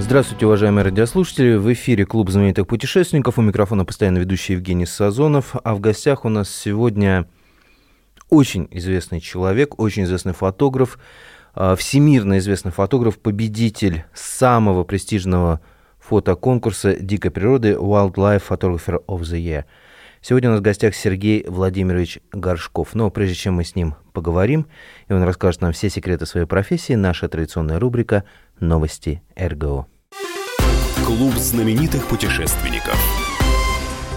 Здравствуйте, уважаемые радиослушатели. В эфире Клуб знаменитых путешественников. У микрофона постоянно ведущий Евгений Сазонов. А в гостях у нас сегодня очень известный человек, очень известный фотограф, а, всемирно известный фотограф, победитель самого престижного фотоконкурса дикой природы Wildlife Photographer of the Year. Сегодня у нас в гостях Сергей Владимирович Горшков. Но прежде чем мы с ним поговорим, и он расскажет нам все секреты своей профессии, наша традиционная рубрика «Новости РГО». Клуб знаменитых путешественников.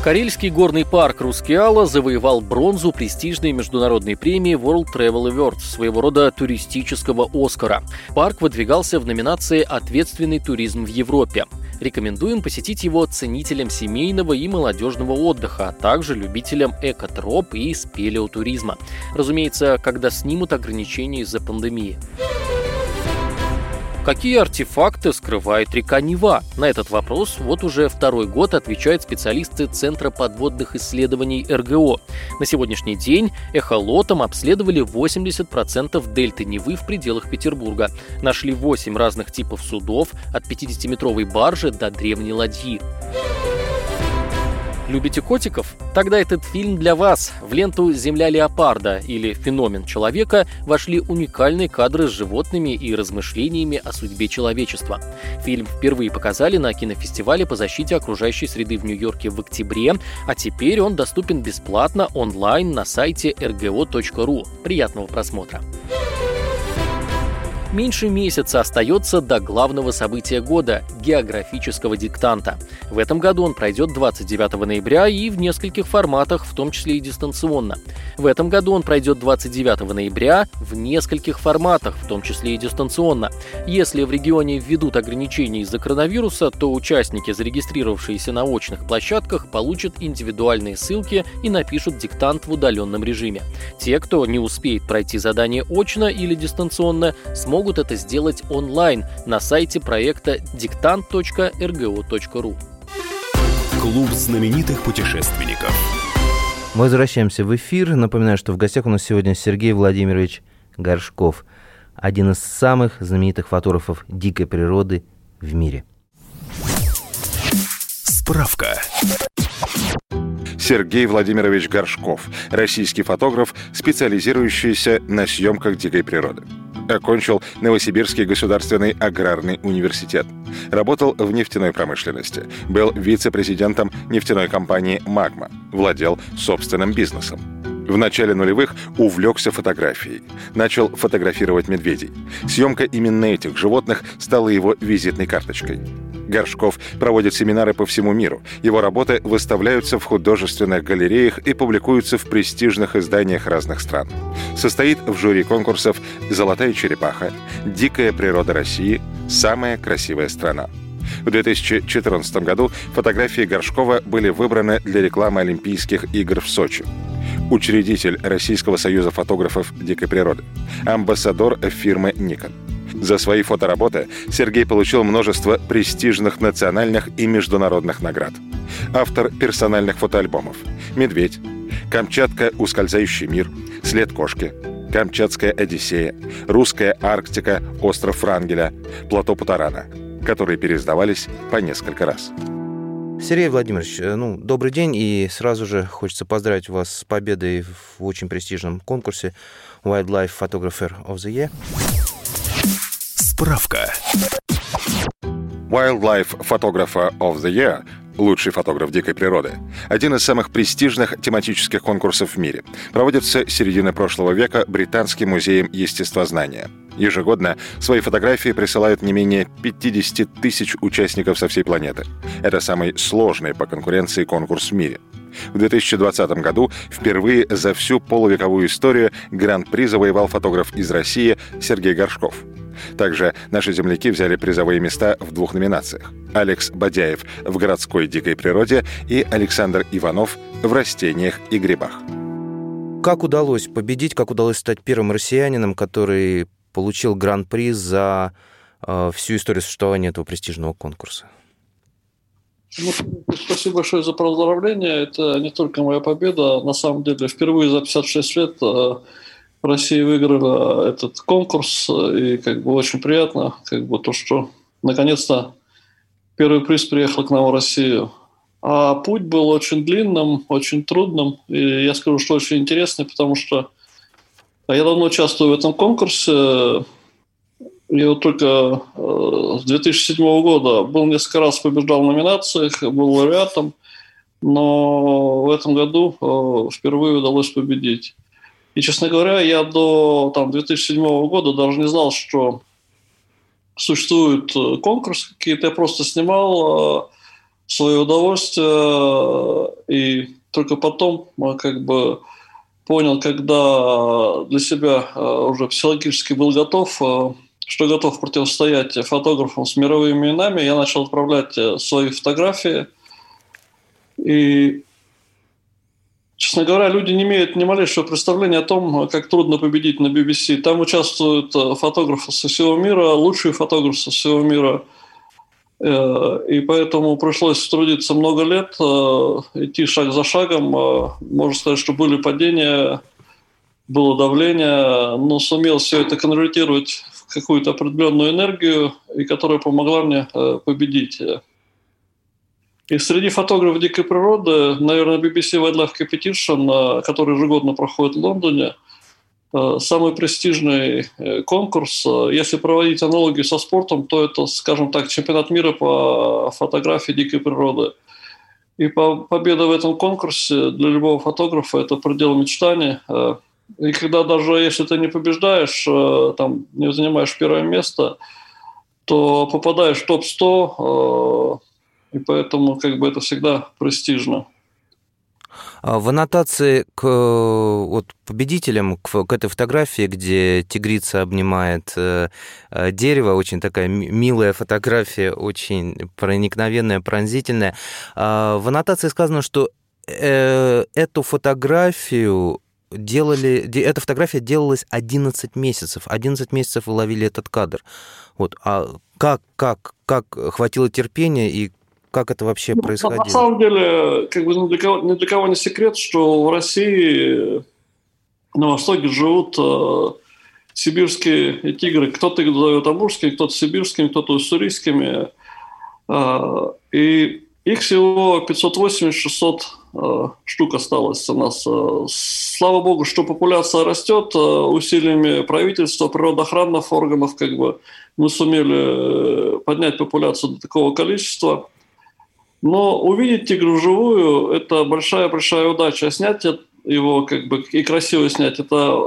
Карельский горный парк Рускеала завоевал бронзу престижной международной премии World Travel Awards, своего рода туристического Оскара. Парк выдвигался в номинации «Ответственный туризм в Европе». Рекомендуем посетить его ценителям семейного и молодежного отдыха, а также любителям экотроп и спелеотуризма. Разумеется, когда снимут ограничения из-за пандемии. Какие артефакты скрывает река Нева? На этот вопрос вот уже второй год отвечают специалисты Центра подводных исследований РГО. На сегодняшний день эхолотом обследовали 80% дельты Невы в пределах Петербурга. Нашли 8 разных типов судов, от 50-метровой баржи до древней ладьи. Любите котиков? Тогда этот фильм для вас. В ленту «Земля леопарда» или «Феномен человека» вошли уникальные кадры с животными и размышлениями о судьбе человечества. Фильм впервые показали на кинофестивале по защите окружающей среды в Нью-Йорке в октябре, а теперь он доступен бесплатно онлайн на сайте rgo.ru. Приятного просмотра! Меньше месяца остается до главного события года – географического диктанта. В этом году он пройдет 29 ноября и в нескольких форматах, в том числе и дистанционно. В этом году он пройдет 29 ноября в нескольких форматах, в том числе и дистанционно. Если в регионе введут ограничения из-за коронавируса, то участники, зарегистрировавшиеся на очных площадках, получат индивидуальные ссылки и напишут диктант в удаленном режиме. Те, кто не успеет пройти задание очно или дистанционно, смогут могут это сделать онлайн на сайте проекта диктант.рго.ру. Клуб знаменитых путешественников. Мы возвращаемся в эфир. Напоминаю, что в гостях у нас сегодня Сергей Владимирович Горшков, один из самых знаменитых фотографов дикой природы в мире. Справка. Сергей Владимирович Горшков, российский фотограф, специализирующийся на съемках дикой природы. Окончил Новосибирский государственный аграрный университет. Работал в нефтяной промышленности. Был вице-президентом нефтяной компании «Магма». Владел собственным бизнесом. В начале нулевых увлекся фотографией. Начал фотографировать медведей. Съемка именно этих животных стала его визитной карточкой. Горшков проводит семинары по всему миру. Его работы выставляются в художественных галереях и публикуются в престижных изданиях разных стран. Состоит в жюри конкурсов «Золотая черепаха», «Дикая природа России», «Самая красивая страна». В 2014 году фотографии Горшкова были выбраны для рекламы Олимпийских игр в Сочи учредитель Российского союза фотографов дикой природы, амбассадор фирмы Nikon. За свои фотоработы Сергей получил множество престижных национальных и международных наград. Автор персональных фотоальбомов «Медведь», «Камчатка. Ускользающий мир», «След кошки», «Камчатская Одиссея», «Русская Арктика», «Остров Франгеля», «Плато Путарана», которые переиздавались по несколько раз. Сергей Владимирович, э, ну, добрый день, и сразу же хочется поздравить вас с победой в очень престижном конкурсе Wildlife Photographer of the Year. Справка. Wildlife Photographer of the Year лучший фотограф дикой природы. Один из самых престижных тематических конкурсов в мире. Проводится с середины прошлого века Британским музеем естествознания. Ежегодно свои фотографии присылают не менее 50 тысяч участников со всей планеты. Это самый сложный по конкуренции конкурс в мире. В 2020 году впервые за всю полувековую историю Гран-при завоевал фотограф из России Сергей Горшков. Также наши земляки взяли призовые места в двух номинациях. Алекс Бадяев в городской дикой природе и Александр Иванов в растениях и грибах. Как удалось победить, как удалось стать первым россиянином, который получил гран-при за э, всю историю существования этого престижного конкурса? Ну, спасибо большое за поздравление. Это не только моя победа. На самом деле, впервые за 56 лет э, Россия выиграла этот конкурс. И как бы очень приятно, как бы то, что наконец-то первый приз приехал к нам в Россию. А путь был очень длинным, очень трудным. И я скажу, что очень интересный, потому что я давно участвую в этом конкурсе. Я вот только э, с 2007 года был несколько раз побеждал в номинациях, был лауреатом, но в этом году э, впервые удалось победить. И, честно говоря, я до там, 2007 года даже не знал, что существует э, конкурс какие-то. Я просто снимал свое удовольствие, и только потом как бы понял, когда для себя уже психологически был готов что готов противостоять фотографам с мировыми именами, я начал отправлять э, свои фотографии. И, честно говоря, люди не имеют ни малейшего представления о том, как трудно победить на BBC. Там участвуют э, фотографы со всего мира, лучшие фотографы со всего мира. Э, и поэтому пришлось трудиться много лет, идти шаг за шагом. Можно сказать, что были падения, было давление, но сумел все это конвертировать какую-то определенную энергию, и которая помогла мне э, победить. И среди фотографов дикой природы, наверное, BBC Wildlife Competition, э, который ежегодно проходит в Лондоне, э, самый престижный конкурс. Если проводить аналогию со спортом, то это, скажем так, чемпионат мира по фотографии дикой природы. И победа в этом конкурсе для любого фотографа – это предел мечтаний – и когда даже если ты не побеждаешь, э, там, не занимаешь первое место, то попадаешь в топ-100, э, и поэтому как бы это всегда престижно. А в аннотации к вот, победителям, к, к этой фотографии, где тигрица обнимает э, дерево, очень такая милая фотография, очень проникновенная, пронзительная. Э, в аннотации сказано, что э, эту фотографию делали, эта фотография делалась 11 месяцев. 11 месяцев вы ловили этот кадр. Вот. А как, как, как хватило терпения и как это вообще ну, происходило? На самом деле, как бы ни для, кого, ни для кого не секрет, что в России на Востоке живут э, сибирские тигры. Кто-то их назовет амурскими, кто-то сибирскими, кто-то уссурийскими. Э, и их всего 580-600 э, штук осталось у нас. Э, слава богу, что популяция растет э, усилиями правительства, природоохранных органов, как бы мы сумели поднять популяцию до такого количества. Но увидеть тигра вживую – это большая-большая удача. А снять его как бы и красиво снять – это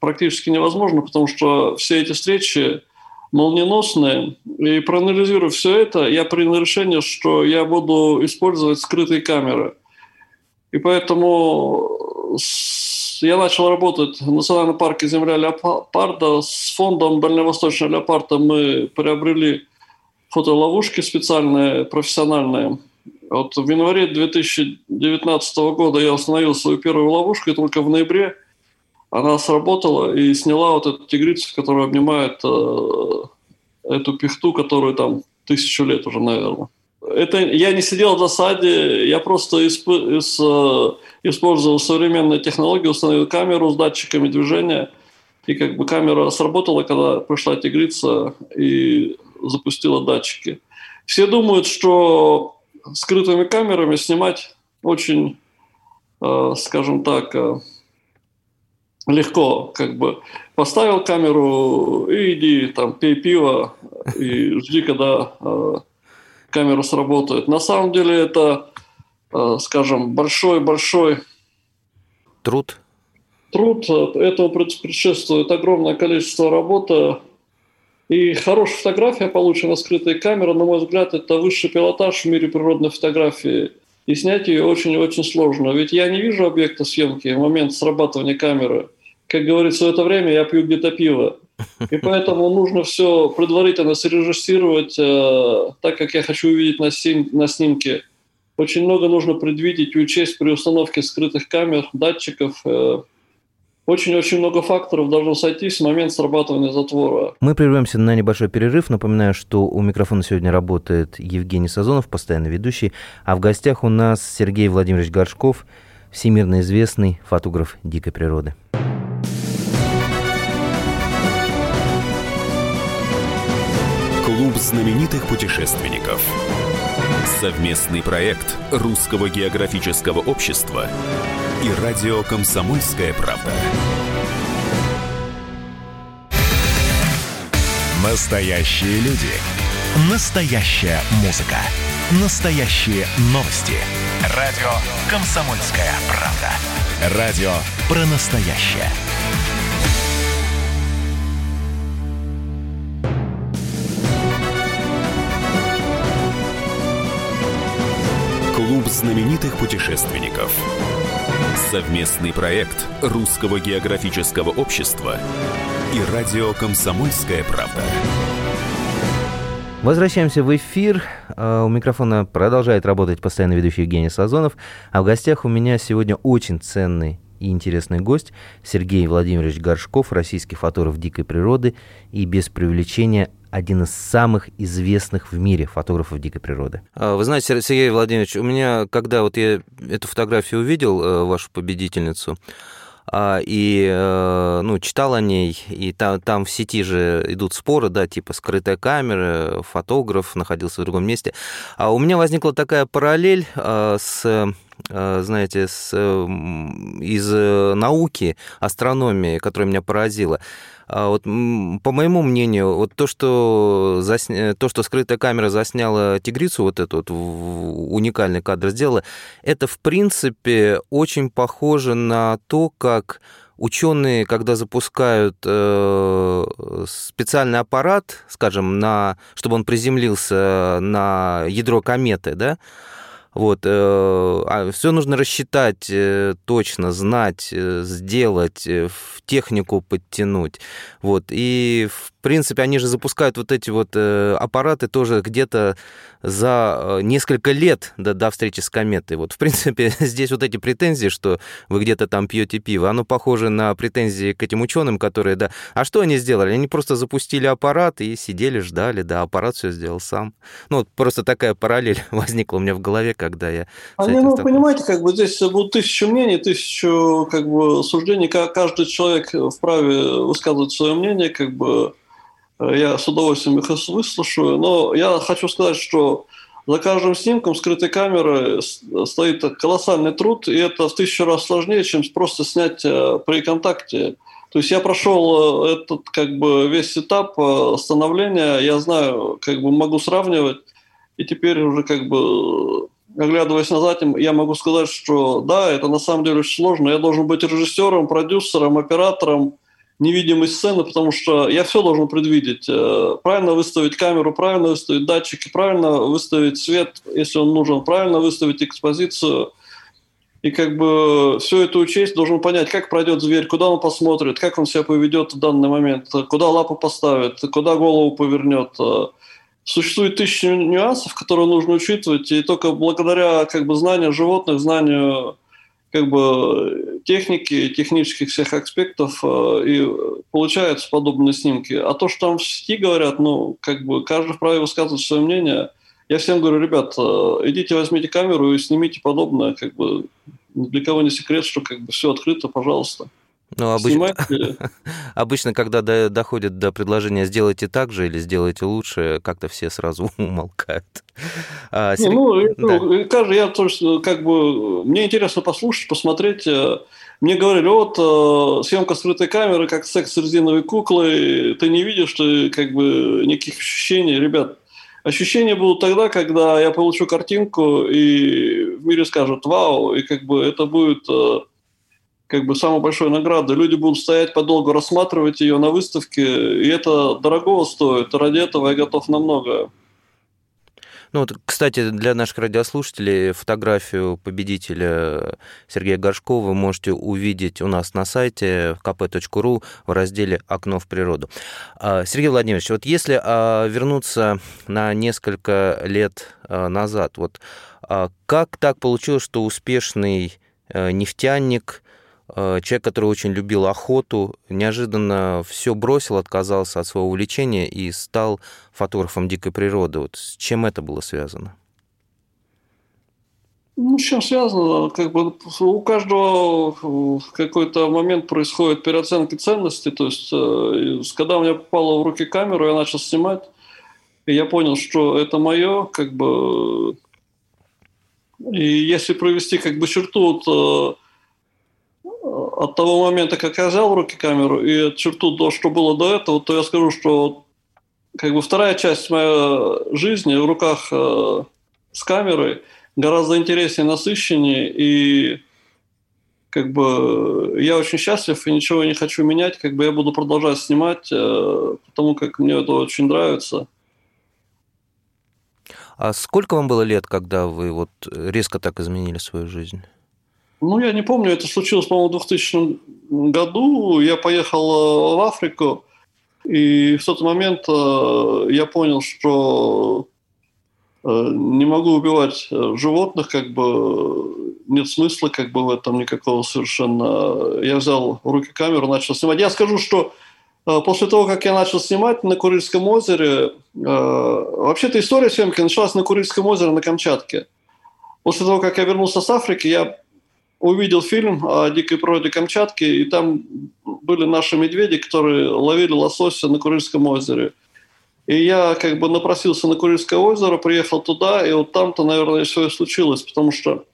практически невозможно, потому что все эти встречи молниеносные. И проанализируя все это, я принял решение, что я буду использовать скрытые камеры. И поэтому я начал работать в Национальном парке «Земля леопарда». С фондом «Дальневосточного леопарда» мы приобрели фотоловушки специальные, профессиональные. Вот в январе 2019 года я установил свою первую ловушку, и только в ноябре – она сработала и сняла вот эту тигрицу, которая обнимает э, эту пихту, которую там тысячу лет уже, наверное. Это я не сидел в засаде, я просто исп, из, э, использовал современные технологии, установил камеру с датчиками движения, и как бы камера сработала, когда пришла тигрица и запустила датчики. Все думают, что скрытыми камерами снимать очень, э, скажем так, э, легко, как бы поставил камеру и иди там пей пиво и жди, когда э, камера сработает. На самом деле это, э, скажем, большой-большой труд. Труд. Этому предшествует огромное количество работы. И хорошая фотография, получена скрытой камерой, на мой взгляд, это высший пилотаж в мире природной фотографии. И снять ее очень-очень сложно. Ведь я не вижу объекта съемки в момент срабатывания камеры – как говорится, в это время я пью где-то пиво. И поэтому нужно все предварительно срежиссировать э, так, как я хочу увидеть на, сим, на снимке. Очень много нужно предвидеть и учесть при установке скрытых камер, датчиков. Э, очень-очень много факторов должно сойтись в момент срабатывания затвора. Мы прервемся на небольшой перерыв. Напоминаю, что у микрофона сегодня работает Евгений Сазонов, постоянный ведущий, а в гостях у нас Сергей Владимирович Горшков, всемирно известный фотограф дикой природы. Клуб знаменитых путешественников. Совместный проект Русского географического общества и радио «Комсомольская правда». Настоящие люди. Настоящая музыка. Настоящие новости. Радио «Комсомольская правда». Радио про настоящее. Клуб знаменитых путешественников. Совместный проект Русского географического общества и радио «Комсомольская правда». Возвращаемся в эфир. А, у микрофона продолжает работать постоянно ведущий Евгений Сазонов. А в гостях у меня сегодня очень ценный и интересный гость Сергей Владимирович Горшков, российский фотограф дикой природы и без привлечения один из самых известных в мире фотографов дикой природы. А, вы знаете, Сергей Владимирович, у меня, когда вот я эту фотографию увидел, э, вашу победительницу, а, и э, ну, читал о ней, и там, там в сети же идут споры, да, типа скрытая камера, фотограф находился в другом месте. А у меня возникла такая параллель э, с знаете, с, из науки, астрономии, которая меня поразила. А вот, по моему мнению, вот то, что, засня... то, что скрытая камера засняла тигрицу, вот эту вот уникальный кадр сделала, это, в принципе, очень похоже на то, как ученые, когда запускают э, специальный аппарат, скажем, на, чтобы он приземлился на ядро кометы, да, вот, э, а все нужно рассчитать э, точно, знать, э, сделать, в технику подтянуть. Вот, и, в принципе, они же запускают вот эти вот аппараты тоже где-то за несколько лет до, до встречи с кометой. Вот, в принципе, здесь вот эти претензии, что вы где-то там пьете пиво, оно похоже на претензии к этим ученым, которые, да, а что они сделали? Они просто запустили аппарат и сидели, ждали, да, аппарат все сделал сам. Ну, вот просто такая параллель возникла у меня в голове, когда я... А не, ну, понимаете, как бы здесь будут тысячу мнений, тысячу как бы суждений, каждый человек вправе высказывать свое мнение, как бы я с удовольствием их выслушаю, но я хочу сказать, что за каждым снимком скрытой камеры стоит колоссальный труд, и это в тысячу раз сложнее, чем просто снять э, при контакте. То есть я прошел э, этот как бы весь этап э, становления, я знаю, как бы могу сравнивать, и теперь уже как бы оглядываясь назад, я могу сказать, что да, это на самом деле очень сложно. Я должен быть режиссером, продюсером, оператором невидимой сцены, потому что я все должен предвидеть. Э, правильно выставить камеру, правильно выставить датчики, правильно выставить свет, если он нужен, правильно выставить экспозицию. И как бы все это учесть, должен понять, как пройдет зверь, куда он посмотрит, как он себя поведет в данный момент, куда лапу поставит, куда голову повернет э, существует тысячи нюансов, которые нужно учитывать, и только благодаря как бы, знанию животных, знанию как бы, техники, технических всех аспектов э, и получаются подобные снимки. А то, что там в сети говорят, ну, как бы каждый вправе высказывать свое мнение. Я всем говорю, ребят, э, идите возьмите камеру и снимите подобное, как бы для кого не секрет, что как бы все открыто, пожалуйста. Ну, обычно, обычно, когда до, доходит до предложения «сделайте так же» или «сделайте лучше», как-то все сразу умолкают. А, Сергей... Ну, да. каждый, я тоже, как бы, мне интересно послушать, посмотреть. Э, мне говорили, вот, э, съемка скрытой камеры, как секс с резиновой куклой, ты не видишь, ты, как бы, никаких ощущений. Ребят, ощущения будут тогда, когда я получу картинку, и в мире скажут «вау», и, как бы, это будет э, как бы самой большой награды. Люди будут стоять подолгу, рассматривать ее на выставке, и это дорого стоит. Ради этого я готов на многое. Ну, вот, кстати, для наших радиослушателей фотографию победителя Сергея Горшкова вы можете увидеть у нас на сайте kp.ru в разделе «Окно в природу». А, Сергей Владимирович, вот если а, вернуться на несколько лет а, назад, вот как так получилось, что успешный э, нефтяник, человек, который очень любил охоту, неожиданно все бросил, отказался от своего увлечения и стал фотографом дикой природы. Вот с чем это было связано? Ну, с чем связано? Как бы у каждого в какой-то момент происходит переоценка ценностей. То есть, э, когда у меня попала в руки камеру, я начал снимать, и я понял, что это мое, как бы... И если провести как бы черту от, э, от того момента, как я взял в руки камеру, и черту то, что было до этого, то я скажу, что как бы вторая часть моей жизни в руках э, с камерой – гораздо интереснее, насыщеннее, и как бы я очень счастлив и ничего не хочу менять, как бы я буду продолжать снимать, э, потому как мне это очень нравится. А сколько вам было лет, когда вы вот резко так изменили свою жизнь? Ну, я не помню, это случилось, по-моему, в 2000 году. Я поехал э, в Африку, и в тот момент э, я понял, что Э, не могу убивать животных, как бы нет смысла как бы в этом никакого совершенно. Я взял в руки камеру, начал снимать. Я скажу, что после того, как я начал снимать на Курильском озере, вообще-то история съемки началась на Курильском озере на Камчатке. После того, как я вернулся с Африки, я увидел фильм о дикой природе Камчатки, и там были наши медведи, которые ловили лосося на Курильском озере. И я как бы напросился на Курильское озеро, приехал туда, и вот там-то, наверное, все и случилось, потому что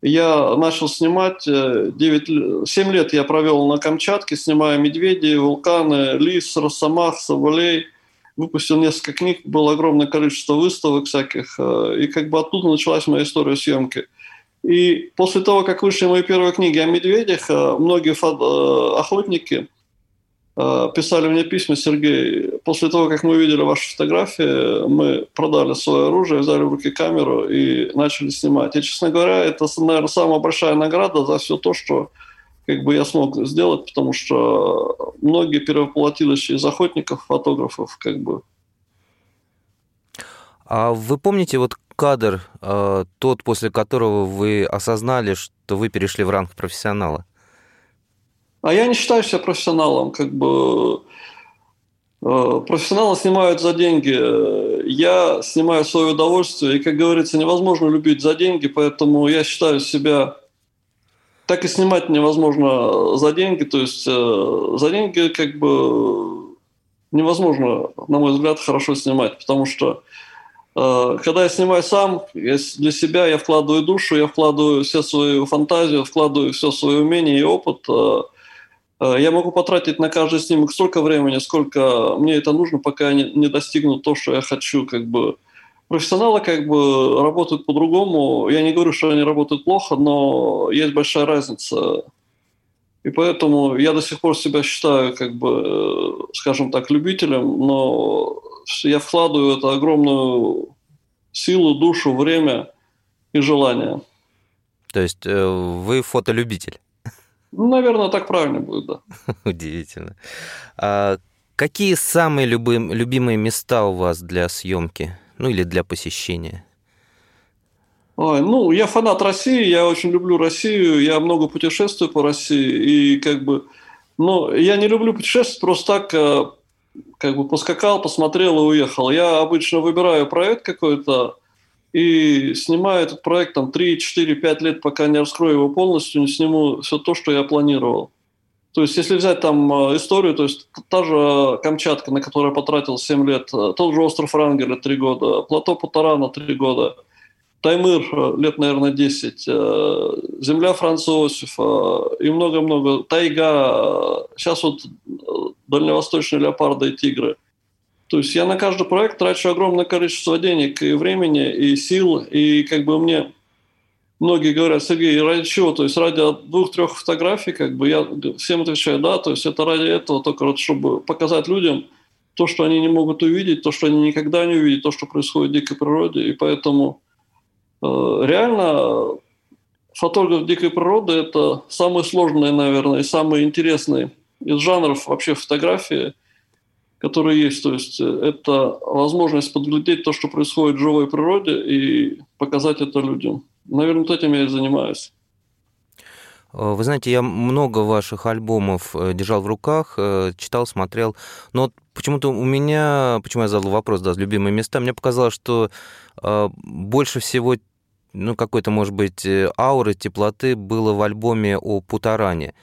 я начал снимать, 9, 7 лет я провел на Камчатке, снимая медведей, вулканы, лис, росомах, соболей. Выпустил несколько книг, было огромное количество выставок всяких, э, и как бы оттуда началась моя история съемки. И после того, как вышли мои первые книги о медведях, э, многие э, охотники Э, писали мне письма, Сергей, после того, как мы увидели ваши фотографии, мы продали свое оружие, взяли в руки камеру и начали снимать. И, честно говоря, это, наверное, самая большая награда за все то, что как бы я смог сделать, потому что многие перевоплотились из охотников, фотографов, как бы. А вы помните вот кадр, э, тот, после которого вы осознали, что вы перешли в ранг профессионала? А я не считаю себя профессионалом, как бы э, профессионалы снимают за деньги. Я снимаю свое удовольствие, и, как говорится, невозможно любить за деньги, поэтому я считаю себя так и снимать невозможно за деньги. То есть э, за деньги как бы невозможно, на мой взгляд, хорошо снимать, потому что э, когда я снимаю сам, я для себя я вкладываю душу, я вкладываю все свою фантазию, вкладываю все свое умение и опыт. Э, я могу потратить на каждый снимок столько времени, сколько мне это нужно, пока я не, достигну то, что я хочу. Как бы. Профессионалы как бы работают по-другому. Я не говорю, что они работают плохо, но есть большая разница. И поэтому я до сих пор себя считаю, как бы, э, скажем так, любителем, но я вкладываю это огромную силу, душу, время и желание. То есть э, вы фотолюбитель? Ну, наверное, так правильно будет, да. Удивительно. А какие самые любым, любимые места у вас для съемки? Ну, или для посещения? Ой, ну, я фанат России, я очень люблю Россию, я много путешествую по России, и как бы, ну, я не люблю путешествовать просто так, э, как бы поскакал, посмотрел и уехал. Я обычно выбираю проект какой-то, и снимаю этот проект там 3, 4, 5 лет, пока не раскрою его полностью, не сниму все то, что я планировал. То есть, если взять там э, историю, то есть та же Камчатка, на которую я потратил 7 лет, э, тот же остров Рангеля 3 года, плато Путарана 3 года, Таймыр э, лет, наверное, 10, земля Франца Иосифа и много-много, тайга, сейчас вот дальневосточные леопарды и тигры – то есть я на каждый проект трачу огромное количество денег и времени, и сил, и как бы мне многие говорят, Сергей, ради чего? То есть ради двух-трех фотографий, как бы я всем отвечаю, да, то есть это ради этого, только вот чтобы показать людям, то, что они не могут увидеть, то, что они никогда не увидят, то, что происходит в дикой природе. И поэтому э, реально фотограф дикой природы – это самый сложный, наверное, и самый интересный из жанров вообще фотографии, которые есть. То есть э, это возможность подглядеть то, что происходит в живой природе и показать это людям. Наверное, вот этим я и занимаюсь. Э, вы знаете, я много ваших альбомов э, держал в руках, читал, смотрел. Но почему-то у меня, почему я задал вопрос, да, любимые места, мне показалось, что больше всего ну, какой-то, может быть, ауры, теплоты было в альбоме о Путаране.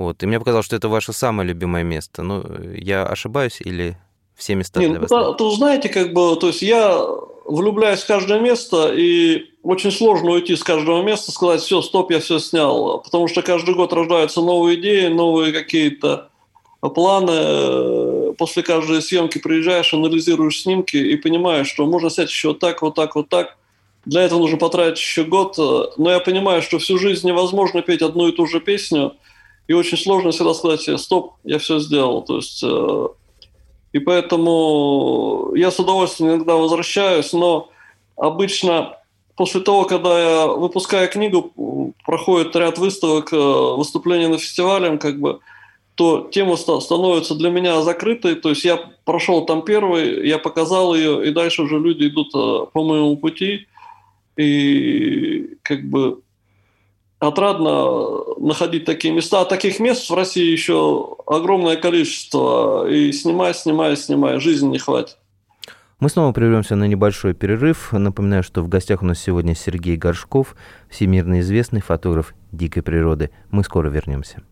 Вот. И мне показалось, что это ваше самое любимое место. Ну, я ошибаюсь или все места Не, для вас? Ну, то, знаете, как бы, то есть я влюбляюсь в каждое место, и очень сложно уйти с каждого места, сказать, все, стоп, я все снял. Потому что каждый год рождаются новые идеи, новые какие-то планы. После каждой съемки приезжаешь, анализируешь снимки и понимаешь, что можно снять еще вот так, вот так, вот так. Для этого нужно потратить еще год. Но я понимаю, что всю жизнь невозможно петь одну и ту же песню. И очень сложно всегда сказать себе, стоп, я все сделал. То есть э, и поэтому я с удовольствием иногда возвращаюсь, но обычно после того, когда я выпускаю книгу, проходит ряд выставок, э, выступлений на фестивале, как бы, то тема становится для меня закрытой. То есть я прошел там первый, я показал ее, и дальше уже люди идут э, по моему пути. И как бы отрадно находить такие места. А таких мест в России еще огромное количество. И снимай, снимай, снимай. Жизни не хватит. Мы снова прервемся на небольшой перерыв. Напоминаю, что в гостях у нас сегодня Сергей Горшков, всемирно известный фотограф дикой природы. Мы скоро вернемся.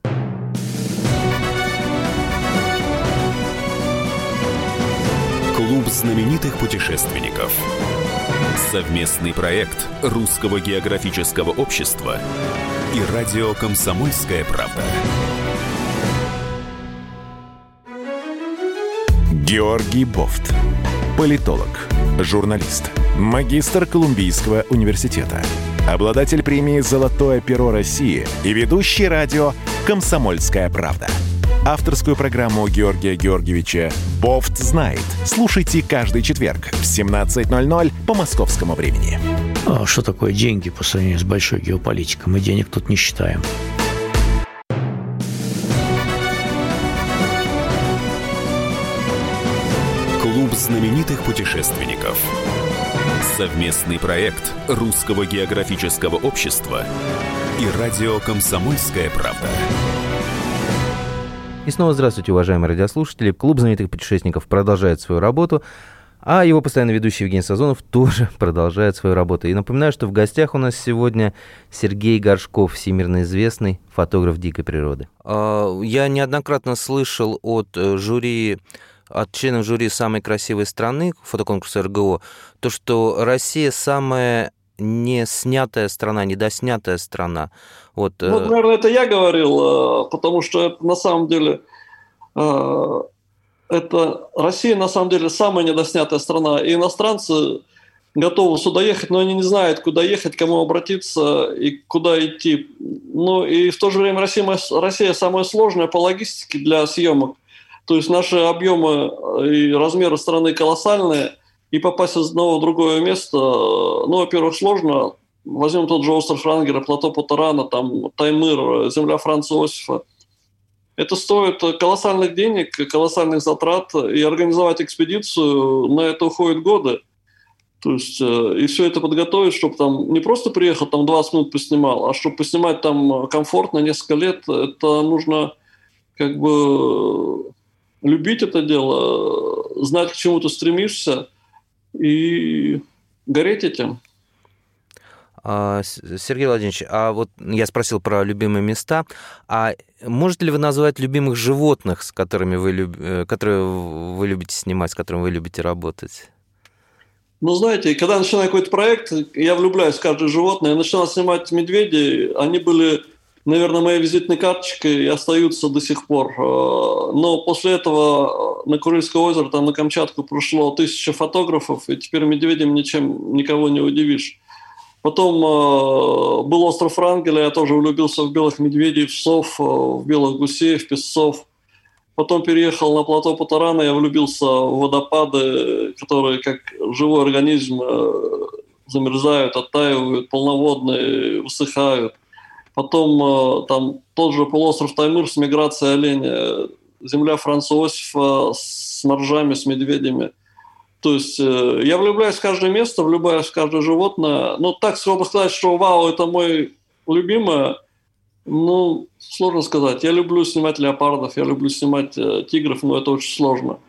Клуб знаменитых путешественников. Совместный проект Русского географического общества и радио «Комсомольская правда». Георгий Бофт. Политолог, журналист, магистр Колумбийского университета, обладатель премии «Золотое перо России» и ведущий радио «Комсомольская правда». Авторскую программу Георгия Георгиевича «Бофт знает». Слушайте каждый четверг в 17.00 по московскому времени. А что такое деньги по сравнению с большой геополитикой? Мы денег тут не считаем. Клуб знаменитых путешественников. Совместный проект Русского географического общества и радио «Комсомольская правда». И снова здравствуйте, уважаемые радиослушатели. Клуб знаменитых путешественников продолжает свою работу, а его постоянно ведущий Евгений Сазонов тоже продолжает свою работу. И напоминаю, что в гостях у нас сегодня Сергей Горшков, всемирно известный фотограф дикой природы. А, я неоднократно слышал от э, жюри от членов жюри самой красивой страны фотоконкурса РГО, то, что Россия самая не снятая страна, недоснятая страна. Вот, ну, э, наверное, это я говорил, э, потому что это на самом деле э, это Россия на самом деле самая недоснятая страна. И иностранцы готовы сюда ехать, но они не знают, куда ехать, кому обратиться и куда идти. Ну и в то же время Россия, Россия самая сложная по логистике для съемок. То есть наши объемы и размеры страны колоссальные – и попасть из одного в другое место, ну, во-первых, сложно. Возьмем тот же остров Рангера, плато Потарана, там Таймыр, земля Франца Иосифа. Это стоит колоссальных денег, колоссальных затрат, и организовать экспедицию, на это уходят годы. То есть, э, и все это подготовить, чтобы там не просто приехал, там 20 минут поснимал, а чтобы поснимать там комфортно несколько лет, это нужно как бы любить это дело, знать, к чему ты стремишься – и гореть этим. А, Сергей Владимирович, а вот я спросил про любимые места. А можете ли вы назвать любимых животных, с которыми вы, люб... Э, которые вы любите снимать, с которыми вы любите работать? Ну, знаете, когда начинаю какой-то проект, я влюбляюсь в каждое животное. Я начинал снимать медведей, они были наверное, моей визитной карточкой и остаются до сих пор. Э, но после этого на Курильское озеро, там на Камчатку прошло тысяча фотографов, и теперь медведем ничем никого не удивишь. Потом э, был остров Рангеля, я тоже влюбился в белых медведей, в сов, э, в белых гусей, в песцов. Потом переехал на плато Патарана, я влюбился в водопады, которые как живой организм э, замерзают, оттаивают, полноводные, высыхают. Потом э, там тот же полуостров Таймыр с миграцией оленя, земля Франца Иосифа с моржами, с медведями. То есть э, я влюбляюсь в каждое место, влюбляюсь в каждое животное. Но так, чтобы сказать, что вау, это мой любимое, ну, сложно сказать. Я люблю снимать леопардов, я люблю снимать э, тигров, но это очень сложно.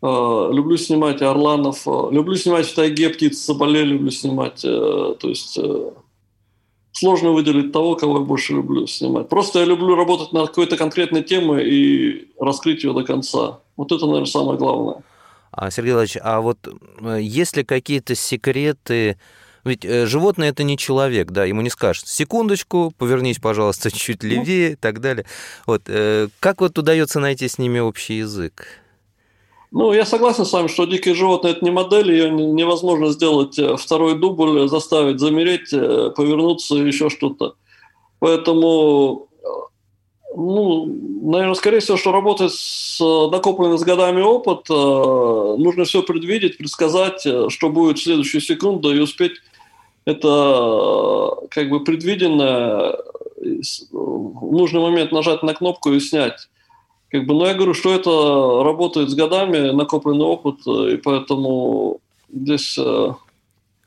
Люблю снимать орланов, люблю снимать в тайге птиц, соболей люблю снимать. То есть сложно выделить того, кого я больше люблю снимать. Просто я люблю работать над какой-то конкретной темой и раскрыть ее до конца. Вот это, наверное, самое главное. А, Сергей Владимирович, а вот э, есть ли какие-то секреты ведь э, животное это не человек, да, ему не скажешь, секундочку, повернись, пожалуйста, чуть ну. левее и так далее. Вот, э, как вот удается найти с ними общий язык? Ну, я согласен с вами, что дикие животные – это не модель, ее невозможно сделать э, второй дубль, заставить замереть, повернуться, еще что-то. Поэтому, ну, наверное, скорее всего, что работать с накопленным с годами опыт, нужно все предвидеть, предсказать, что будет в следующую секунду и успеть это как бы предвиденно в нужный момент нажать на кнопку и снять. Как бы, но я говорю, что это работает с годами, накопленный опыт, и поэтому здесь э,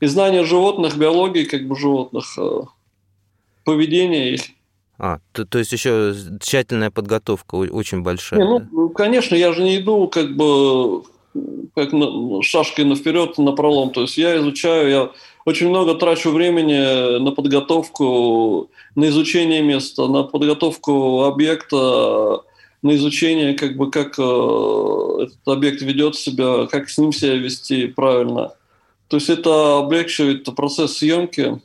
и знание животных, биологии как бы животных, э, поведения их. А, то, то есть еще тщательная подготовка очень большая. Не, ну, конечно, я же не иду как бы как на, шашкой на вперед, на пролом. То есть я изучаю, я очень много трачу времени на подготовку, на изучение места, на подготовку объекта, на изучение, как бы, как э, этот объект ведет себя, как с ним себя вести правильно. То есть это облегчивает процесс съемки.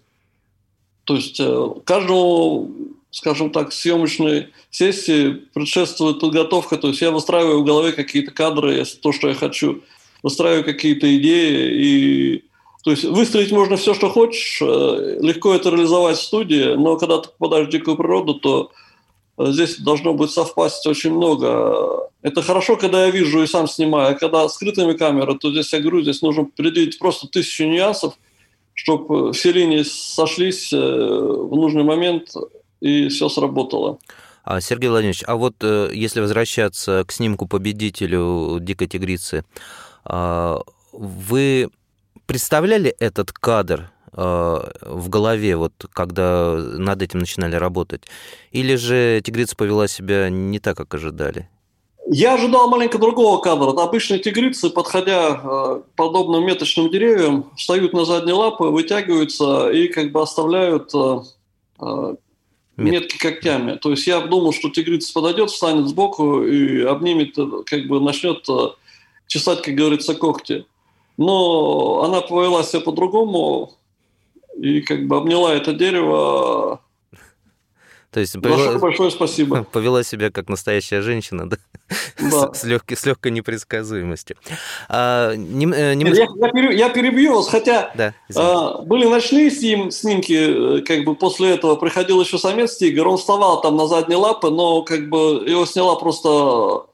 То есть э, каждому, скажем так, съемочной сессии предшествует подготовка. То есть я выстраиваю в голове какие-то кадры, то, что я хочу, выстраиваю какие-то идеи и то есть выстроить можно все, что хочешь, э, легко это реализовать в студии, но когда ты попадаешь в дикую природу, то здесь должно быть совпасть очень много. Это хорошо, когда я вижу и сам снимаю, а когда скрытыми камерами, то здесь я говорю, здесь нужно предвидеть просто тысячу нюансов, чтобы все линии сошлись э, в нужный момент и все сработало. А, Сергей Владимирович, а вот если возвращаться к снимку победителю «Дикой тигрицы», а, вы представляли этот кадр э, в голове, вот когда над этим начинали работать? Или же тигрица повела себя не так, как ожидали? Я ожидал маленько другого кадра. Обычные тигрицы, подходя э, к подобным меточным деревьям, встают на задние лапы, вытягиваются и как бы оставляют э, метки когтями. То есть я думал, что тигрица подойдет, встанет сбоку и обнимет, как бы начнет чесать, как говорится, когти. Но она повела себя по-другому и как бы обняла это дерево. То есть повела, большое спасибо. Повела себя как настоящая женщина, да? да. С, с, легкой, с легкой непредсказуемостью. А, не, э, не... Я, я, перебью, я перебью вас, хотя да, а, были ночные сним, снимки, э, как бы после этого приходил еще самец тигр, он вставал там на задние лапы, но как бы его сняла просто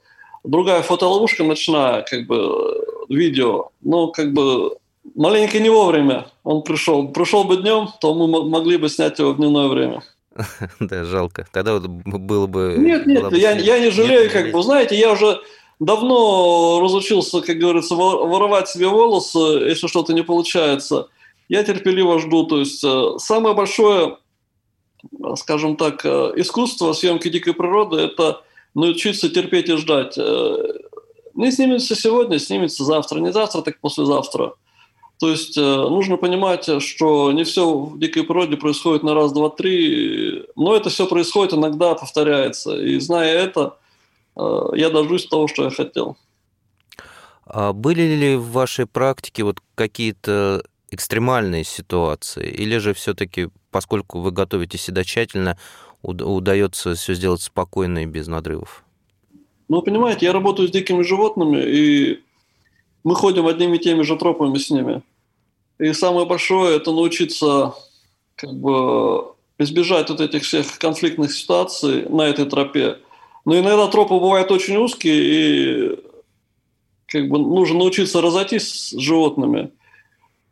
другая фотоловушка ночная, как бы видео, но как бы маленько не вовремя он пришел. Пришел бы днем, то мы могли бы снять его в дневное время. Да, жалко. Тогда вот было бы... Нет, нет, я, я не жалею, нет, как бы, знаете, я уже давно разучился, как говорится, воровать себе волосы, если что-то не получается. Я терпеливо жду. То есть э, самое большое, скажем так, э, искусство съемки дикой природы – это научиться терпеть и ждать. Э, не снимется сегодня, снимется завтра. Не завтра, так послезавтра. То есть э, нужно понимать, что не все в дикой природе происходит на раз, два, три, но это все происходит иногда, повторяется. И зная это, э, я дождусь того, что я хотел. А были ли в вашей практике вот какие-то экстремальные ситуации? Или же все-таки, поскольку вы готовите себя тщательно, удается все сделать спокойно и без надрывов? Ну, понимаете, я работаю с дикими животными, и мы ходим одними и теми же тропами с ними. И самое большое – это научиться как бы избежать вот этих всех конфликтных ситуаций на этой тропе. Но иногда тропы бывают очень узкие, и как бы нужно научиться разойтись с животными.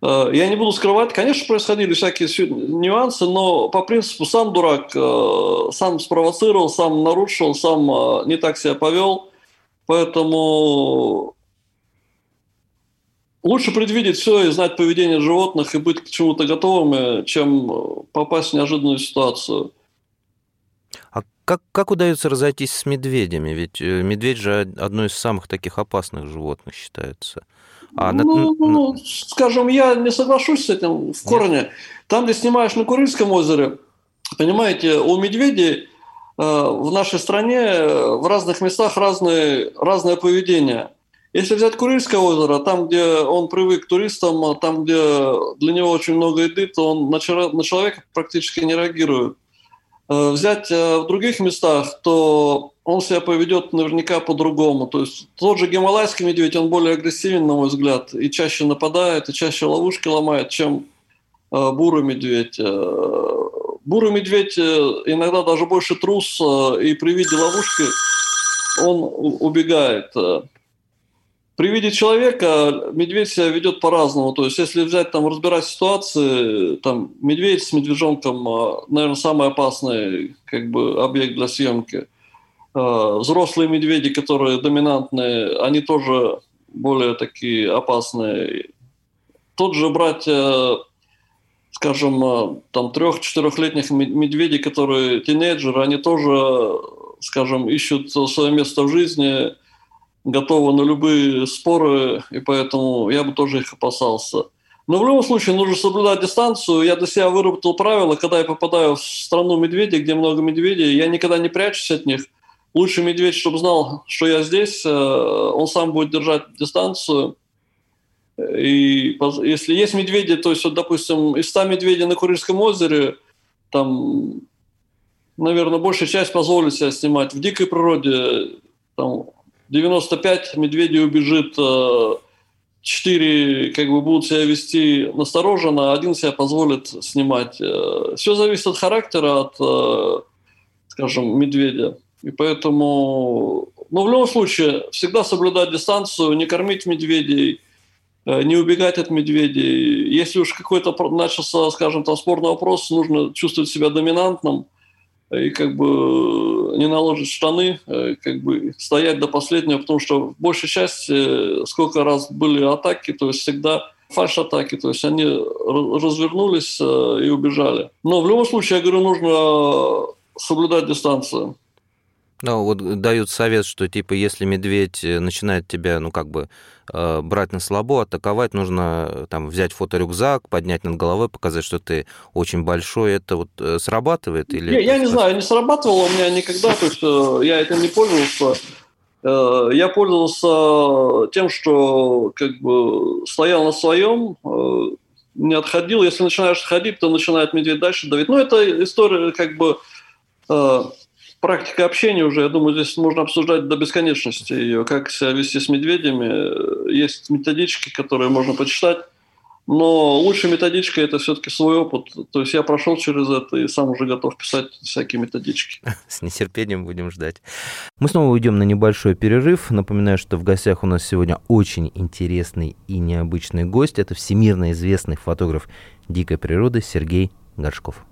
Э, я не буду скрывать, конечно, происходили всякие нюансы, но по принципу сам дурак, э, сам спровоцировал, сам нарушил, сам э, не так себя повел. Поэтому лучше предвидеть все и знать поведение животных и быть к чему-то готовыми, чем попасть в неожиданную ситуацию. А как, как удается разойтись с медведями? Ведь медведь же одно из самых таких опасных животных считается. А ну, на... ну, скажем, я не соглашусь с этим в корне. Нет. Там, где снимаешь на Курильском озере, понимаете, у медведей э, в нашей стране э, в разных местах разные, разное поведение. Если взять Курильское озеро, там, где он привык к туристам, там, где для него очень много еды, то он на человека практически не реагирует. Э, взять э, в других местах, то он себя поведет наверняка по-другому. То есть тот же гималайский медведь, он более агрессивен, на мой взгляд, и чаще нападает, и чаще ловушки ломает, чем э, бурый медведь. Бурый медведь иногда даже больше трус, и при виде ловушки он убегает. При виде человека медведь себя ведет по-разному. То есть, если взять там разбирать ситуации, там медведь с медвежонком, а, наверное, самый опасный как бы объект для съемки. А, взрослые медведи, которые доминантные, они тоже более такие опасные. Тот же брать, скажем, а, там трех-четырехлетних медведей, которые тинейджеры, они тоже, скажем, ищут свое место в жизни – готовы на любые споры, и поэтому я бы тоже их опасался. Но в любом случае нужно соблюдать дистанцию. Я для себя выработал правило, когда я попадаю в страну медведей, где много медведей, я никогда не прячусь от них. Лучше медведь, чтобы знал, что я здесь, э, он сам будет держать дистанцию. И если есть медведи, то есть, вот, допустим, из 100 медведей на Курильском озере, там, наверное, большая часть позволит себя снимать. В дикой природе там, 95 медведей убежит, 4 э, как бы будут себя вести настороженно, один себя позволит снимать. Э, Все зависит от характера, от, э, скажем, медведя. И поэтому, ну, в любом случае, всегда соблюдать дистанцию, не кормить медведей, не убегать от медведей. Если уж какой-то начался, скажем, там спорный вопрос, нужно чувствовать себя доминантным – и как бы не наложить штаны, э, как бы стоять до последнего, потому что в большей части, сколько раз были атаки, то есть всегда фальш-атаки, то есть они развернулись э, и убежали. Но в любом случае, я говорю, нужно соблюдать дистанцию. Ну, вот дают совет, что типа если медведь э, начинает тебя, ну как бы э, брать на слабо, атаковать, нужно э, там взять фоторюкзак, поднять над головой, показать, что ты очень большой. Это вот срабатывает или? Я, я не знаю, не срабатывало у меня никогда, то есть я этим не пользовался. Я пользовался тем, что как бы стоял на своем, не отходил. Если начинаешь отходить, то начинает медведь дальше давить. Ну, это история как бы практика общения уже, я думаю, здесь можно обсуждать до бесконечности ее, как себя вести с медведями. Есть методички, которые можно почитать, но лучшая методичка – это все-таки свой опыт. То есть я прошел через это и сам уже готов писать всякие методички. С нетерпением будем ждать. Мы снова уйдем на небольшой перерыв. Напоминаю, что в гостях у нас сегодня очень интересный и необычный гость. Это всемирно известный фотограф дикой природы Сергей Горшков.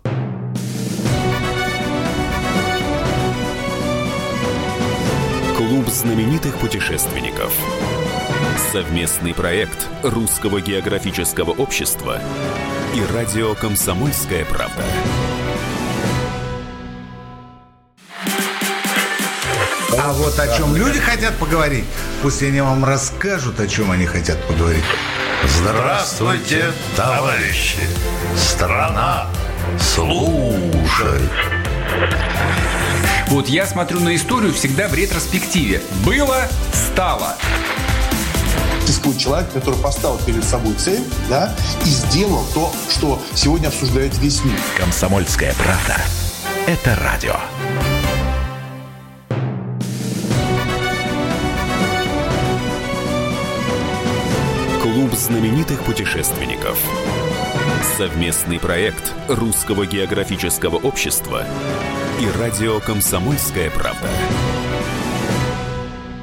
Клуб знаменитых путешественников. Совместный проект Русского географического общества и радио «Комсомольская правда». А вот о чем люди хотят поговорить, пусть они вам расскажут, о чем они хотят поговорить. Здравствуйте, товарищи! Страна слушает! Вот я смотрю на историю всегда в ретроспективе. Было, стало. Существует человек, который поставил перед собой цель, да, и сделал то, что сегодня обсуждает весь мир. Комсомольская правда. Это радио. Клуб знаменитых путешественников. Совместный проект Русского географического общества и радио «Комсомольская правда».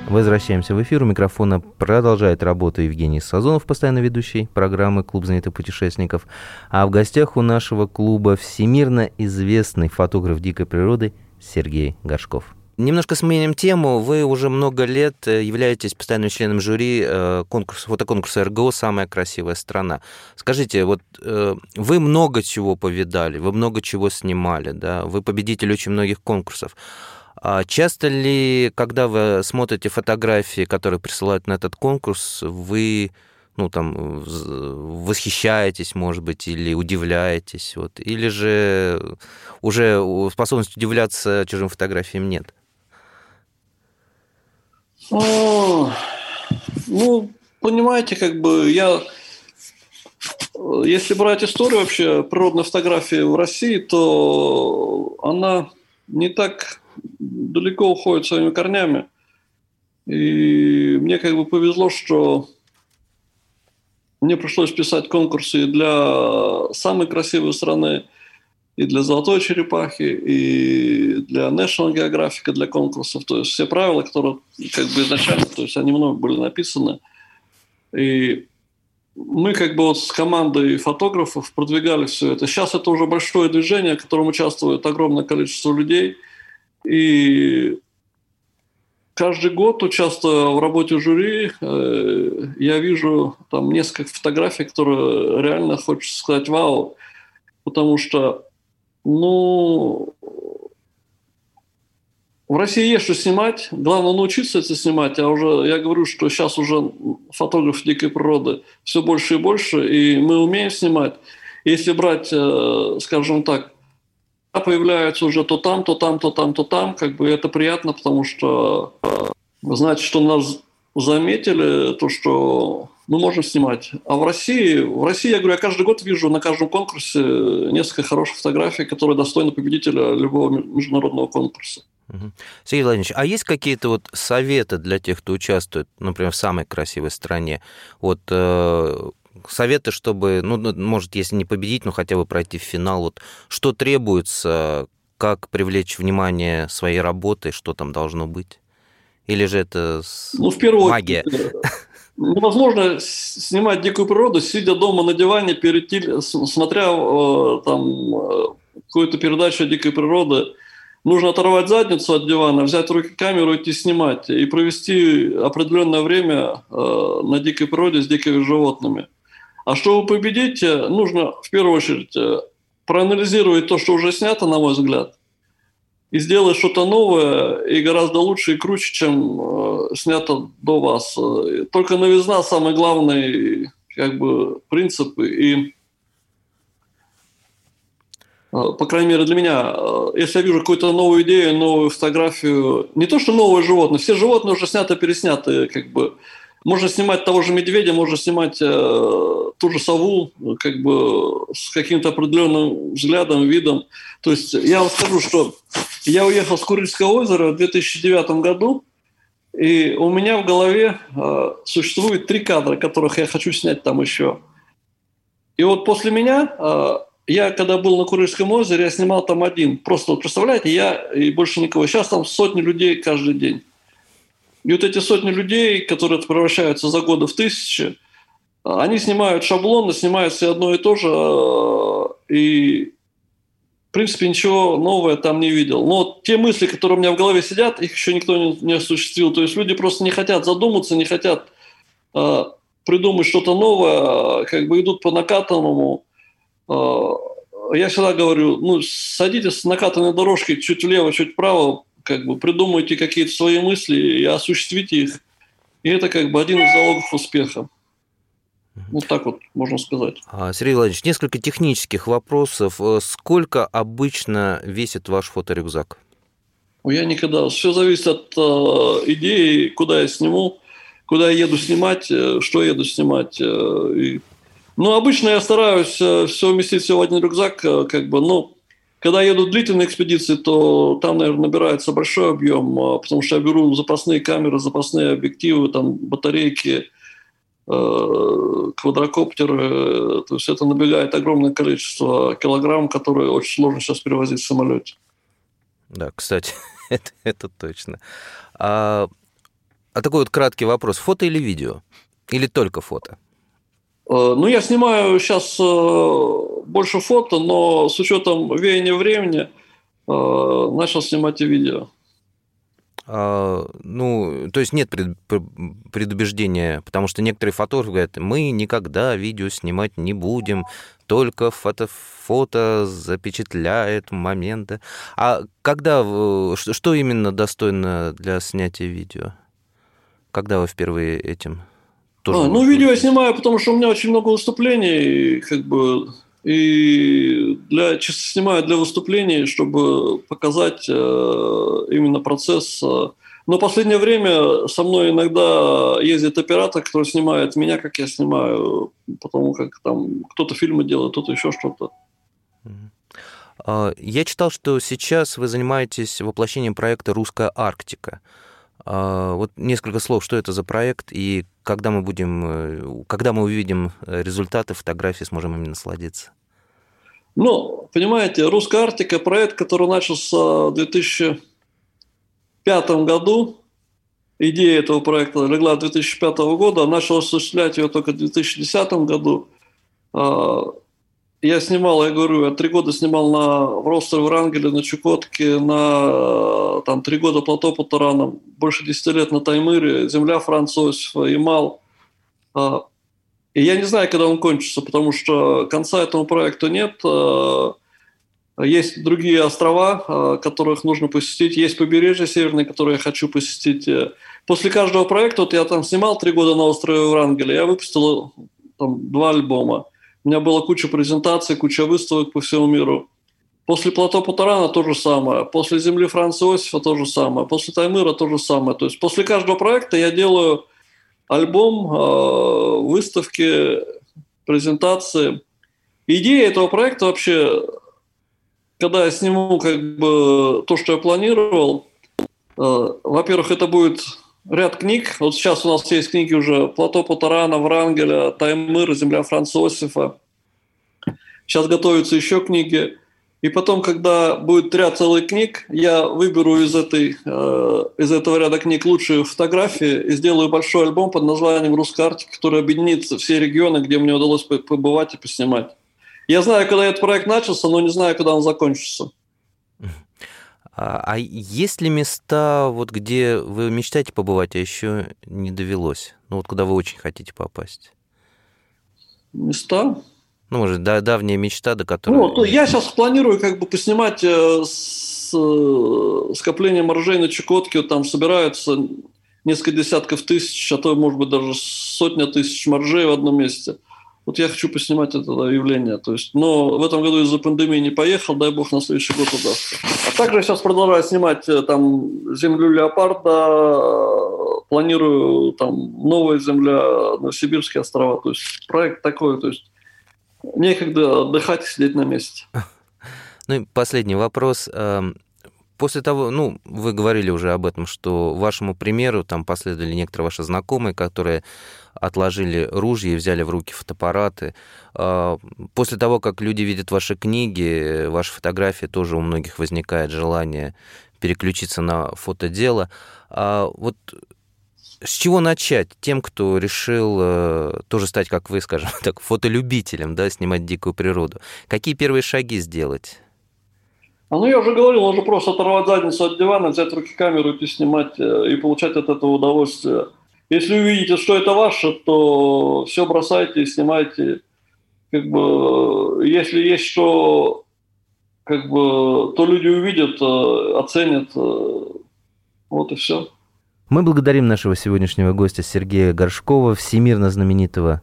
Возвращаемся в эфир. У микрофона продолжает работу Евгений Сазонов, постоянно ведущий программы «Клуб знаменитых путешественников». А в гостях у нашего клуба всемирно известный фотограф дикой природы Сергей Горшков. Немножко сменим тему. Вы уже много лет э, являетесь постоянным членом жюри э, конкурса, фотоконкурса РГО «Самая красивая страна». Скажите, вот э, вы много чего повидали, вы много чего снимали, да? вы победитель очень многих конкурсов. А часто ли, когда вы смотрите фотографии, которые присылают на этот конкурс, вы ну, там, восхищаетесь, может быть, или удивляетесь, вот, или же уже способности удивляться чужим фотографиям нет? О, ну, понимаете, как бы я... Если брать историю вообще природной фотографии в России, то она не так далеко уходит своими корнями. И мне как бы повезло, что мне пришлось писать конкурсы для самой красивой страны, и для «Золотой черепахи», и для National Geographic, для конкурсов. То есть все правила, которые как бы изначально, то есть они много были написаны. И мы как бы вот с командой фотографов продвигали все это. Сейчас это уже большое движение, в котором участвует огромное количество людей. И каждый год, участвуя в работе жюри, э, я вижу там несколько фотографий, которые реально хочется сказать «Вау!», потому что ну, в России есть что снимать. Главное научиться это снимать. А уже я говорю, что сейчас уже фотограф дикой природы все больше и больше, и мы умеем снимать. Если брать, э, скажем так, появляются уже то там, то там, то там, то там, как бы это приятно, потому что э, значит, что нас заметили, то, что мы можем снимать. А в России, в России, я говорю, я каждый год вижу на каждом конкурсе несколько хороших фотографий, которые достойны победителя любого международного конкурса. Сергей Владимирович, а есть какие-то вот советы для тех, кто участвует, например, в самой красивой стране? Вот э, советы, чтобы, ну, ну, может, если не победить, но хотя бы пройти в финал. Вот что требуется, как привлечь внимание своей работы, что там должно быть? Или же это ну, в первую магия? Очередь, невозможно снимать дикую природу, сидя дома на диване, перед смотря э, там э, какую-то передачу дикой природы. Нужно оторвать задницу от дивана, взять руки камеру, идти снимать и провести определенное время э, на дикой природе с дикими животными. А чтобы победить, нужно в первую очередь проанализировать то, что уже снято, на мой взгляд, и сделать что-то новое и гораздо лучше и круче, чем э, снято до вас. Только новизна самый главный как бы принцип и э, по крайней мере для меня, э, если я вижу какую-то новую идею, новую фотографию, не то что новое животное, все животные уже сняты, пересняты, как бы можно снимать того же медведя, можно снимать э, ту же сову, как бы с каким-то определенным взглядом, видом. То есть я вам скажу, что я уехал с Курильского озера в 2009 году, и у меня в голове э, существует три кадра, которых я хочу снять там еще. И вот после меня, э, я когда был на Курильском озере, я снимал там один. Просто вот представляете, я и больше никого. Сейчас там сотни людей каждый день. И вот эти сотни людей, которые превращаются за годы в тысячи, они снимают шаблоны, снимают все одно и то же, э, и в принципе ничего нового там не видел. Но те мысли, которые у меня в голове сидят, их еще никто не, не осуществил. То есть люди просто не хотят задуматься, не хотят э, придумать что-то новое, как бы идут по накатанному. Э, я всегда говорю, ну, садитесь с накатанной дорожки чуть влево, чуть вправо, как бы придумайте какие-то свои мысли и осуществите их. И это как бы один из залогов успеха. Вот так вот можно сказать. А, Сергей Владимирович, несколько технических вопросов. Э, сколько обычно весит ваш фоторюкзак? Я никогда. Все зависит от э, идеи, куда я сниму, куда я еду снимать, э, что я еду снимать. И... Ну, обычно я стараюсь все вместить все в один рюкзак, как бы, ну, когда я еду в длительные экспедиции, то там, наверное, набирается большой объем, а, потому что я беру запасные камеры, запасные объективы, там батарейки, э, квадрокоптеры. То есть это набегает огромное количество килограмм, которые очень сложно сейчас перевозить в самолете. Да, кстати, это, это точно. А А такой вот краткий вопрос. Фото или видео? Или только фото? Э, ну, я снимаю сейчас э, больше фото, но с учетом веяния времени э, начал снимать и видео. А, ну, то есть нет пред, предубеждения, потому что некоторые фотографы говорят, мы никогда видео снимать не будем, только фото, фото запечатляет моменты. А когда, что именно достойно для снятия видео? Когда вы впервые этим тоже а, ну, видео я снимаю, потому что у меня очень много выступлений, как бы, и для, чисто снимаю для выступлений, чтобы показать э, именно процесс. Э. Но в последнее время со мной иногда ездит оператор, который снимает меня, как я снимаю, потому как там кто-то фильмы делает, кто-то еще что-то. А, я читал, что сейчас вы занимаетесь воплощением проекта «Русская Арктика». А, вот несколько слов, что это за проект и когда мы будем, э, когда мы увидим э, результаты фотографии, сможем ими насладиться? Ну, понимаете, «Русская Арктика» – проект, который начался в 2005 году. Идея этого проекта легла 2005 года, а начал осуществлять ее только в 2010 году. Я снимал, я говорю, я три года снимал на, в Ростове, Врангеле, на Чукотке, на там, три года плато по таранам, больше десяти лет на Таймыре, земля Франца Иосифа, Ямал. А, и я не знаю, когда он кончится, потому что конца этому проекту нет. А, есть другие острова, которых нужно посетить. Есть побережье северное, которое я хочу посетить. После каждого проекта, вот я там снимал три года на острове Врангеля, я выпустил там, два альбома. У меня была куча презентаций, куча выставок по всему миру. После плато Путарана то же самое. После земли Франца Иосифа то же самое. После Таймыра то же самое. То есть после каждого проекта я делаю альбом, э, выставки, презентации. Идея этого проекта вообще, когда я сниму как бы то, что я планировал, э, во-первых, это будет ряд книг. Вот сейчас у нас есть книги уже Плато Потарана, Врангеля, Таймыр, Земля Франца Иосифа. Сейчас готовятся еще книги. И потом, когда будет ряд целых книг, я выберу из, этой, э, из этого ряда книг лучшие фотографии и сделаю большой альбом под названием «Русская Арктика», который объединит все регионы, где мне удалось побывать и поснимать. Я знаю, когда этот проект начался, но не знаю, когда он закончится. А, а есть ли места, вот где вы мечтаете побывать, а еще не довелось? Ну вот куда вы очень хотите попасть? Места? Ну, может, да, давняя мечта, до которой... Ну, я сейчас планирую как бы поснимать э, с э, скоплением моржей на Чукотке. Там собираются несколько десятков тысяч, а то, может быть, даже сотня тысяч моржей в одном месте – вот я хочу поснимать это явление. То есть, но в этом году из-за пандемии не поехал, дай бог на следующий год удастся. А также сейчас продолжаю снимать э, там землю леопарда, э, планирую там новая земля, Новосибирские острова. То есть проект такой, то есть некогда отдыхать и сидеть на месте. Ну и последний вопрос. Эм, после того, ну, вы говорили уже об этом, что вашему примеру там последовали некоторые ваши знакомые, которые отложили ружья и взяли в руки фотоаппараты. А, после того, как люди видят ваши книги, ваши фотографии, тоже у многих возникает желание переключиться на фотодело. А вот с чего начать тем, кто решил э, тоже стать, как вы, скажем так, фотолюбителем, да, снимать дикую природу? Какие первые шаги сделать? А ну я уже говорил, нужно просто оторвать задницу от дивана, взять в руки камеру и снимать, э, и получать от этого удовольствие. Если увидите, что это ваше, то все бросайте снимайте. Как бы, если есть что, как бы, то люди увидят, э, оценят. Э, вот и все. Мы благодарим нашего сегодняшнего гостя Сергея Горшкова, всемирно знаменитого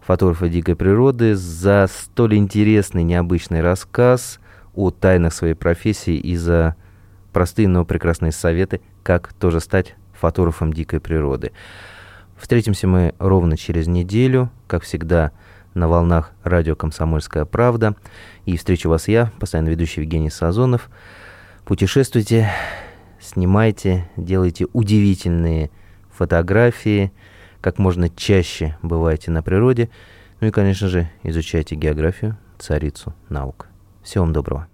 фотографа дикой природы, за столь интересный, необычный рассказ – о тайнах своей профессии и за простые, но прекрасные советы, как тоже стать фотографом дикой природы. Встретимся мы ровно через неделю, как всегда, на волнах радио «Комсомольская правда». И встречу вас я, постоянно ведущий Евгений Сазонов. Путешествуйте, снимайте, делайте удивительные фотографии, как можно чаще бывайте на природе. Ну и, конечно же, изучайте географию, царицу наук. Всего вам доброго.